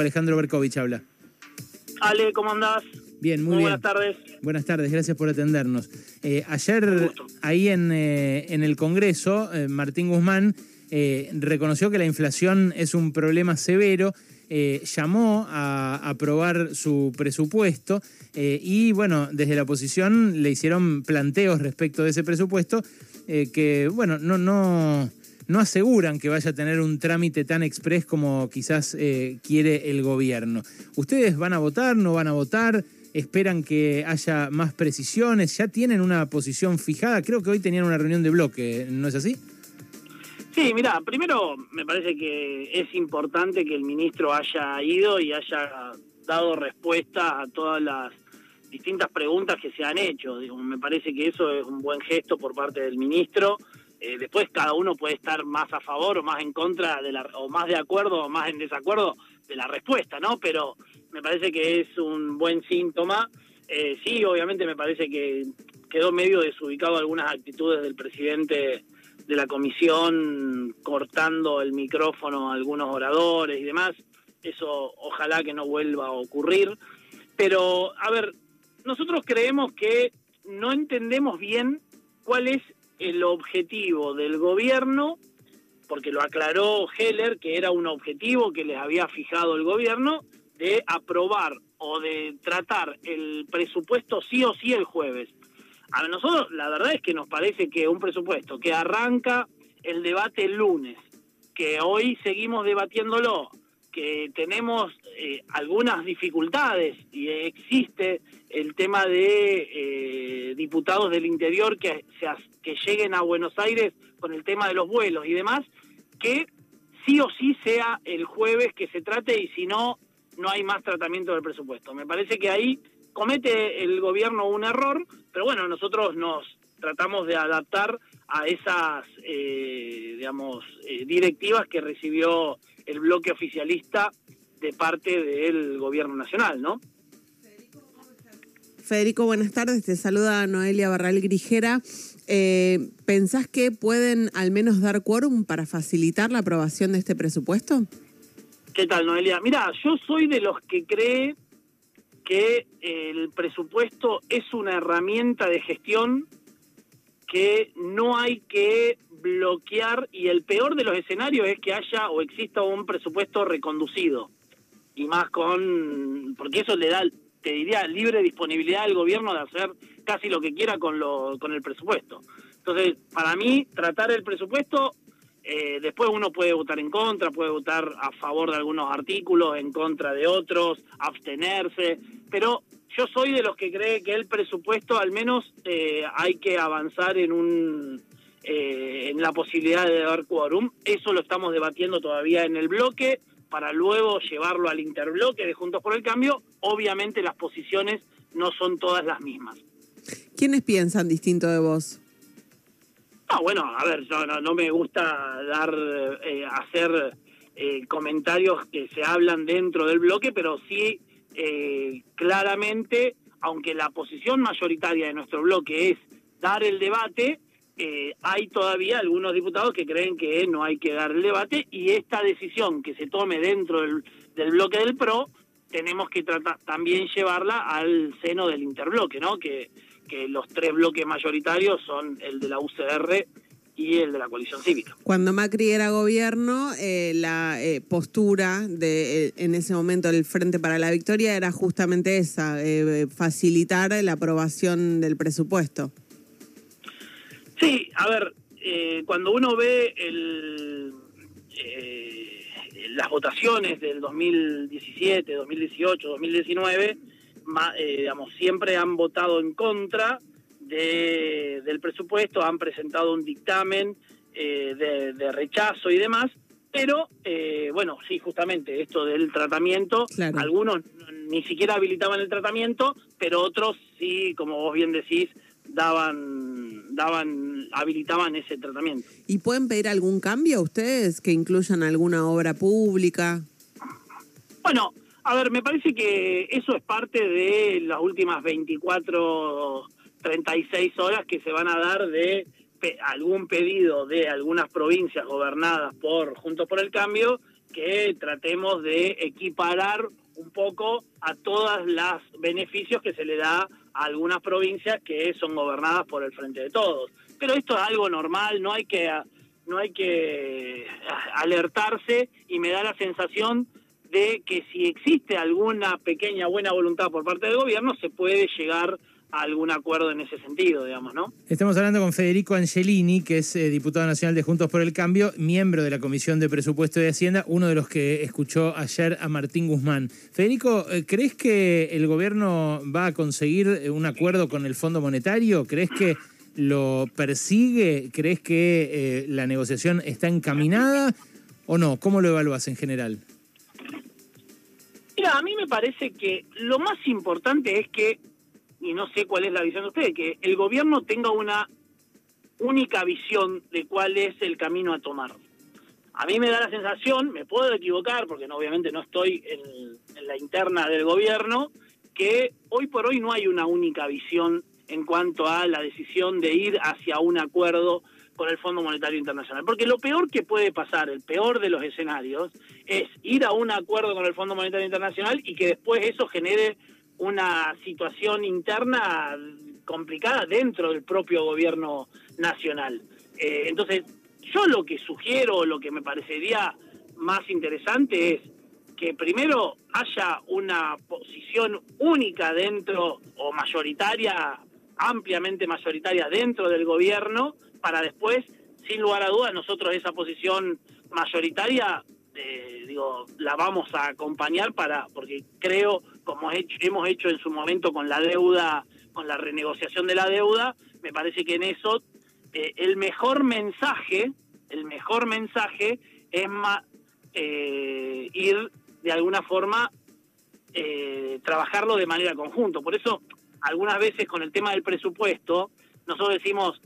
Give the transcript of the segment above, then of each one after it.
Alejandro Berkovich habla. Ale, ¿cómo andás? Bien, muy, Muy bien. buenas tardes. Buenas tardes, gracias por atendernos. Eh, ayer, ahí en, eh, en el Congreso, eh, Martín Guzmán reconoció que la inflación es un problema severo, llamó a aprobar su presupuesto y, bueno, desde la oposición le hicieron planteos respecto de ese presupuesto que, bueno, no, no, no aseguran que vaya a tener un trámite tan express como quizás eh, quiere el gobierno. ¿Ustedes van a votar, no van a votar? ¿Esperan que haya más precisiones? ¿Ya tienen una posición fijada? Creo que hoy tenían una reunión de bloque, ¿no es así? Sí, mira, primero me parece que es importante que el ministro haya ido y haya dado respuesta a todas las distintas preguntas que se han hecho. Digo, me parece que eso es un buen gesto por parte del ministro. Eh, después cada uno puede estar más a favor o más en contra de la, o más de acuerdo o más en desacuerdo de la respuesta, ¿no? Pero me parece que es un buen síntoma. Eh, sí, obviamente me parece que quedó medio desubicado algunas actitudes del presidente de la comisión cortando el micrófono a algunos oradores y demás. Eso ojalá que no vuelva a ocurrir. Pero, a ver, nosotros creemos que no entendemos bien cuál es el objetivo del gobierno, porque lo aclaró Heller, que era un objetivo que les había fijado el gobierno, de aprobar o de tratar el presupuesto sí o sí el jueves. A nosotros la verdad es que nos parece que un presupuesto que arranca el debate el lunes, que hoy seguimos debatiéndolo, que tenemos eh, algunas dificultades y existe el tema de eh, diputados del interior que, se, que lleguen a Buenos Aires con el tema de los vuelos y demás, que sí o sí sea el jueves que se trate y si no, no hay más tratamiento del presupuesto. Me parece que ahí comete el gobierno un error, pero bueno, nosotros nos tratamos de adaptar a esas, eh, digamos, eh, directivas que recibió el bloque oficialista de parte del gobierno nacional, ¿no? Federico, buenas tardes. Te saluda Noelia Barral Grijera. Eh, ¿Pensás que pueden al menos dar quórum para facilitar la aprobación de este presupuesto? ¿Qué tal, Noelia? Mira, yo soy de los que cree que el presupuesto es una herramienta de gestión que no hay que bloquear y el peor de los escenarios es que haya o exista un presupuesto reconducido y más con porque eso le da te diría libre disponibilidad al gobierno de hacer casi lo que quiera con lo con el presupuesto entonces para mí tratar el presupuesto eh, después uno puede votar en contra, puede votar a favor de algunos artículos, en contra de otros, abstenerse, pero yo soy de los que cree que el presupuesto al menos eh, hay que avanzar en un eh, en la posibilidad de dar quórum. Eso lo estamos debatiendo todavía en el bloque para luego llevarlo al interbloque de Juntos por el Cambio. Obviamente las posiciones no son todas las mismas. ¿Quiénes piensan distinto de vos? No, bueno, a ver, yo no, no me gusta dar, eh, hacer eh, comentarios que se hablan dentro del bloque, pero sí eh, claramente, aunque la posición mayoritaria de nuestro bloque es dar el debate, eh, hay todavía algunos diputados que creen que no hay que dar el debate y esta decisión que se tome dentro del, del bloque del PRO tenemos que tratar también llevarla al seno del interbloque, ¿no? Que los tres bloques mayoritarios son el de la UCR y el de la coalición cívica. Cuando Macri era gobierno, eh, la eh, postura de eh, en ese momento del Frente para la Victoria era justamente esa, eh, facilitar la aprobación del presupuesto. Sí, a ver, eh, cuando uno ve el, las votaciones del 2017, 2018, 2019, eh, digamos, siempre han votado en contra de, del presupuesto, han presentado un dictamen eh, de, de, rechazo y demás, pero eh, bueno, sí, justamente esto del tratamiento, claro. algunos ni siquiera habilitaban el tratamiento, pero otros sí, como vos bien decís, daban, daban, habilitaban ese tratamiento. ¿Y pueden pedir algún cambio ustedes que incluyan alguna obra pública? Bueno, a ver, me parece que eso es parte de las últimas 24, 36 horas que se van a dar de algún pedido de algunas provincias gobernadas por Juntos por el Cambio que tratemos de equiparar un poco a todos los beneficios que se le da a algunas provincias que son gobernadas por el Frente de Todos. Pero esto es algo normal, no hay que no hay que alertarse y me da la sensación de que si existe alguna pequeña buena voluntad por parte del gobierno se puede llegar algún acuerdo en ese sentido, digamos, ¿no? Estamos hablando con Federico Angelini, que es eh, diputado nacional de Juntos por el Cambio, miembro de la Comisión de Presupuesto de Hacienda, uno de los que escuchó ayer a Martín Guzmán. Federico, eh, ¿crees que el gobierno va a conseguir eh, un acuerdo con el Fondo Monetario? ¿Crees que lo persigue? ¿Crees que la negociación está encaminada o no? ¿Cómo lo evalúas en general? Mira, a mí me parece que lo más importante es que y no sé cuál es la visión de ustedes, que el gobierno tenga una única visión de cuál es el camino a tomar. A mí me da la sensación, me puedo equivocar, porque no, obviamente no estoy en, la interna del gobierno, que hoy por hoy no hay una única visión en cuanto a la decisión de ir hacia un acuerdo con el Fondo Monetario Internacional. Porque lo peor que puede pasar, el peor de los escenarios, es ir a un acuerdo con el Fondo Monetario Internacional y que después eso genere una situación interna complicada dentro del propio gobierno nacional. Eh, entonces, yo lo que sugiero, lo que me parecería más interesante es que primero haya una posición única dentro o mayoritaria, ampliamente mayoritaria dentro del gobierno, para después, sin lugar a dudas, nosotros esa posición mayoritaria eh, digo, la vamos a acompañar para, porque creo, como hemos hecho en su momento con la deuda, con la renegociación de la deuda, me parece que en eso eh, el mejor mensaje, el mejor mensaje es eh, ir de alguna forma trabajarlo de manera conjunto. Por eso, algunas veces con el tema del presupuesto, nosotros decimos,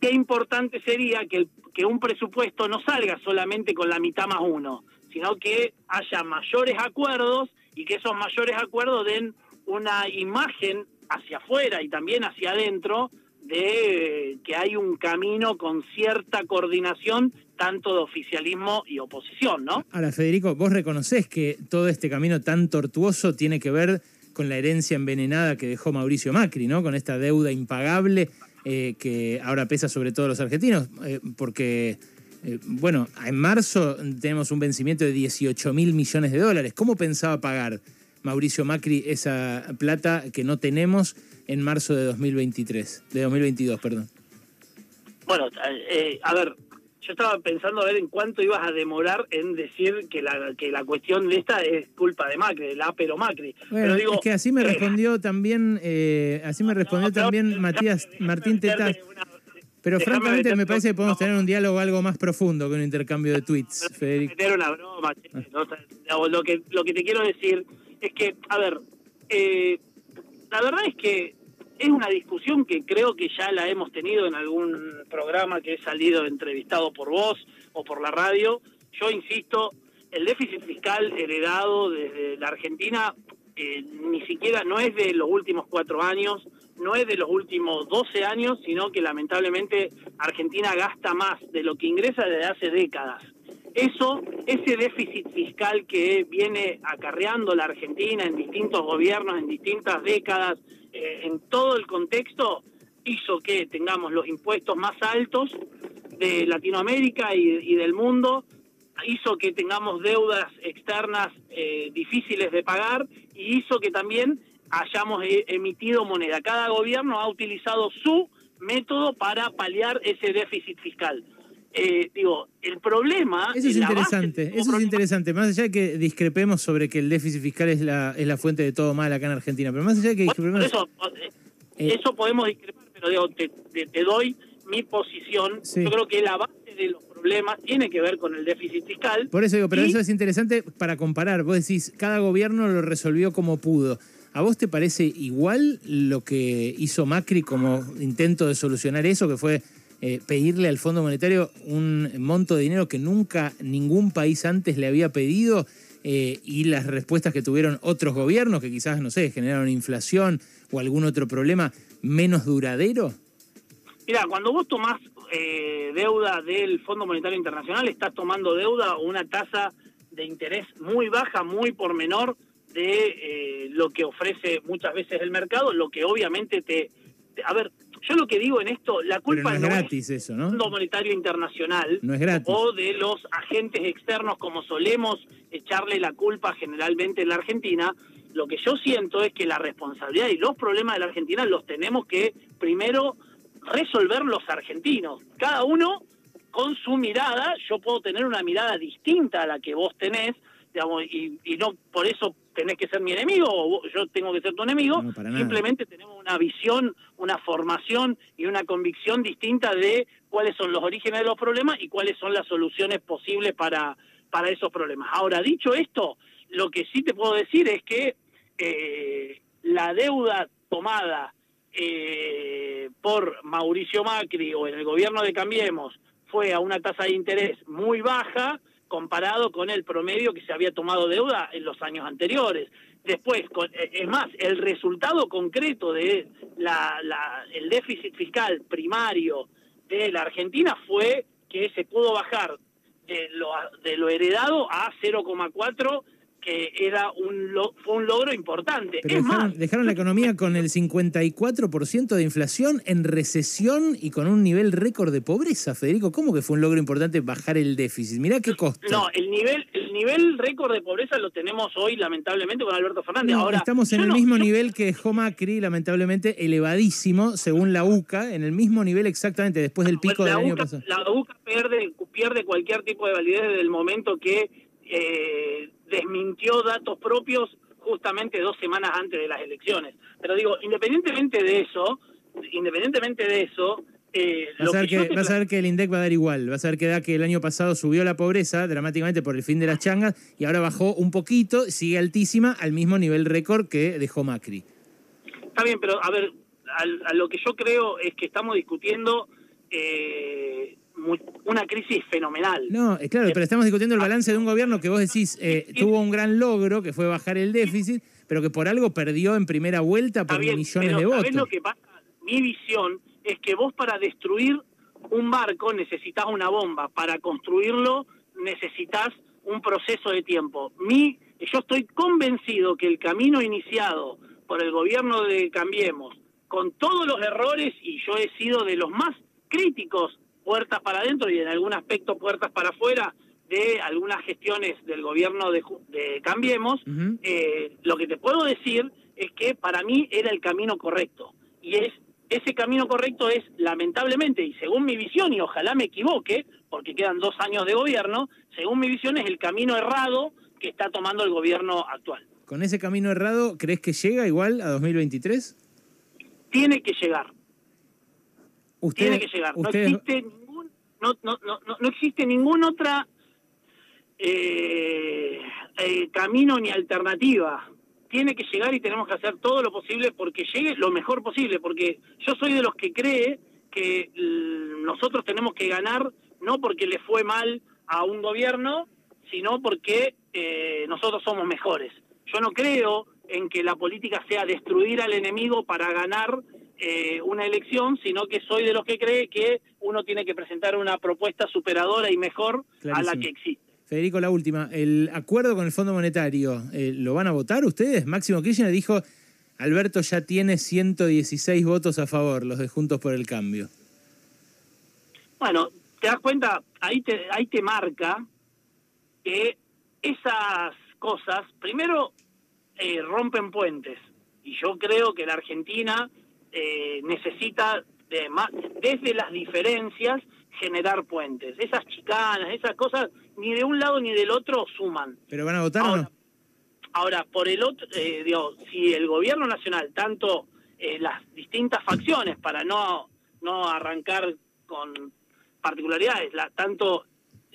qué importante sería que un presupuesto no salga solamente con la mitad más uno, sino que haya mayores acuerdos y que esos mayores acuerdos den una imagen hacia afuera y también hacia adentro de que hay un camino con cierta coordinación tanto de oficialismo y oposición, ¿no? Ahora, Federico, vos reconoces que todo este camino tan tortuoso tiene que ver con la herencia envenenada que dejó Mauricio Macri, ¿no? Con esta deuda impagable eh, que ahora pesa sobre todos los argentinos, eh, porque eh, bueno, en marzo tenemos un vencimiento de 18 mil millones de dólares. ¿Cómo pensaba pagar Mauricio Macri esa plata que no tenemos en marzo de 2023, de 2022, perdón? Bueno, eh, a ver, yo estaba pensando a ver en cuánto ibas a demorar en decir que la, que la cuestión de esta es culpa de Macri, de la pero Macri. Pero digo, es que así me eh, respondió también, así me respondió también Matías Martín Tetaz. Pero francamente me parece que podemos tener un diálogo algo más profundo que un intercambio de tweets, Federico. Meter una broma, ah. lo, que, lo que te quiero decir es que, a ver, eh, la verdad es que es una discusión que creo que ya la hemos tenido en algún programa que he salido entrevistado por vos o por la radio. Yo insisto, el déficit fiscal heredado desde la Argentina eh, ni siquiera no es de los últimos cuatro años, no es de los últimos 12 años, sino que lamentablemente Argentina gasta más de lo que ingresa desde hace décadas. Eso, ese déficit fiscal que viene acarreando la Argentina en distintos gobiernos, en distintas décadas, eh, en todo el contexto, hizo que tengamos los impuestos más altos de Latinoamérica y, del mundo, hizo que tengamos deudas externas eh, difíciles de pagar y hizo que también hayamos e-, emitido moneda. Cada gobierno ha utilizado su método para paliar ese déficit fiscal. Eh, digo, el problema... Eso es interesante, eso es interesante, más allá de que discrepemos sobre que el déficit fiscal es la, es la fuente de todo mal acá en Argentina, pero más allá de que discrepemos... eso, eh, eso podemos discrepar, pero digo, te, doy mi posición. Yo creo que la base de los problemas tiene que ver con el déficit fiscal. Por eso digo, pero eso es interesante para comparar. Vos decís, cada gobierno lo resolvió como pudo. ¿A vos te parece igual lo que hizo Macri como intento de solucionar eso, que fue eh, pedirle al Fondo Monetario un monto de dinero que nunca ningún país antes le había pedido eh, y las respuestas que tuvieron otros gobiernos que quizás, no sé, generaron inflación o algún otro problema menos duradero? Mira, cuando vos tomás eh, deuda del Fondo Monetario Internacional, estás tomando deuda una tasa de interés muy baja, muy por menor de eh, lo que ofrece muchas veces el mercado, lo que obviamente te, A ver, yo lo que digo en esto, la culpa no es gratis eso, ¿no? Fondo Monetario Internacional no es gratis. o de los agentes externos como solemos echarle la culpa generalmente en la Argentina, lo que yo siento es que la responsabilidad y los problemas de la Argentina los tenemos que primero resolver los argentinos. Cada uno con su mirada, yo puedo tener una mirada distinta a la que vos tenés, digamos, y, no por eso tenés que ser mi enemigo o yo tengo que ser tu enemigo, simplemente tenemos una visión, una formación y una convicción distinta de cuáles son los orígenes de los problemas y cuáles son las soluciones posibles para, para esos problemas. Ahora, dicho esto, lo que sí te puedo decir es que eh, la deuda tomada eh, por Mauricio Macri o en el gobierno de Cambiemos fue a una tasa de interés muy baja comparado con el promedio que se había tomado deuda en los años anteriores. Después, eh, es más, el resultado concreto de la, el déficit fiscal primario de la Argentina fue que se pudo bajar de lo, de lo heredado a 0,4 que era un fue un logro importante. dejaron, la economía con el 54% de inflación en recesión y con un nivel récord de pobreza, Federico. ¿Cómo que fue un logro importante bajar el déficit? Mirá qué costo. No, el nivel el nivel récord de pobreza lo tenemos hoy lamentablemente con Alberto Fernández. Ahora estamos en el mismo nivel que dejó Macri, lamentablemente elevadísimo según la UCA, en el mismo nivel exactamente después del pico del año pasado. La UCA pierde pierde cualquier tipo de validez desde el momento que eh, desmintió datos propios justamente dos semanas antes de las elecciones. Pero digo, independientemente de eso, independientemente de eso, eh, vas, a ver que, vas a ver que el INDEC va a dar igual. Vas a ver que da que el año pasado subió la pobreza dramáticamente por el fin de las changas y ahora bajó un poquito, sigue altísima al mismo nivel récord que dejó Macri. Está bien, pero a ver, a, lo que yo creo es que estamos discutiendo eh, una crisis fenomenal. No, es claro, pero estamos discutiendo el ah. balance de un gobierno que vos decís eh, tuvo un gran logro, que fue bajar el déficit, pero que por algo perdió en primera vuelta por millones de votos. lo que pasa? Mi visión es que vos para destruir un barco necesitas una bomba, para construirlo necesitas un proceso de tiempo. Mi, yo estoy convencido que el camino iniciado por el gobierno de Cambiemos, con todos los errores, y yo he sido de los más críticos puertas para adentro y en algún aspecto puertas para afuera de algunas gestiones del gobierno de, Cambiemos, eh, lo que te puedo decir es que para mí era el camino correcto. Y es ese camino correcto es, lamentablemente, y según mi visión, y ojalá me equivoque, porque quedan dos años de gobierno, según mi visión es el camino errado que está tomando el gobierno actual. ¿Con ese camino errado crees que llega igual a 2023? Tiene que llegar tiene que llegar. No existe ningún, no, no, no, no existe ningún otra eh, eh, camino ni alternativa. Tiene que llegar y tenemos que hacer todo lo posible porque llegue lo mejor posible, porque yo soy de los que cree que nosotros tenemos que ganar no porque le fue mal a un gobierno, sino porque eh, nosotros somos mejores. Yo no creo en que la política sea destruir al enemigo para ganar eh, una elección, sino que soy de los que cree que uno tiene que presentar una propuesta superadora y mejor a la que existe. Federico, la última. El acuerdo con el Fondo Monetario, eh, ¿lo van a votar ustedes? Máximo Kirchner dijo, Alberto ya tiene 116 votos a favor, los de Juntos por el Cambio. Bueno, te das cuenta, ahí te, ahí te marca que esas cosas, primero, eh, rompen puentes. Y yo creo que la Argentina eh, necesita de desde las diferencias generar puentes. Esas chicanas, esas cosas, ni de un lado ni del otro suman. ¿Pero van a votar ahora, o no? Ahora, por el otro, eh, digo, si el gobierno nacional, tanto eh, las distintas facciones, para no, no arrancar con particularidades, la, tanto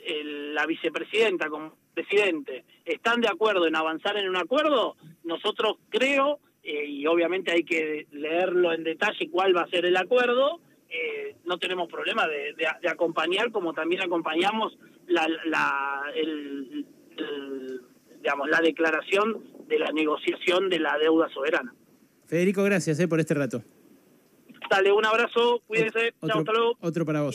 la vicepresidenta como el presidente están de acuerdo en avanzar en un acuerdo, nosotros creo eh, y obviamente hay que leerlo en detalle cuál va a ser el acuerdo, eh, no tenemos problema de, acompañar como también acompañamos la, la, digamos, la declaración de la negociación de la deuda soberana. Federico, gracias eh, por este rato. Dale, un abrazo, cuídense, chao, hasta luego. Otro para vos.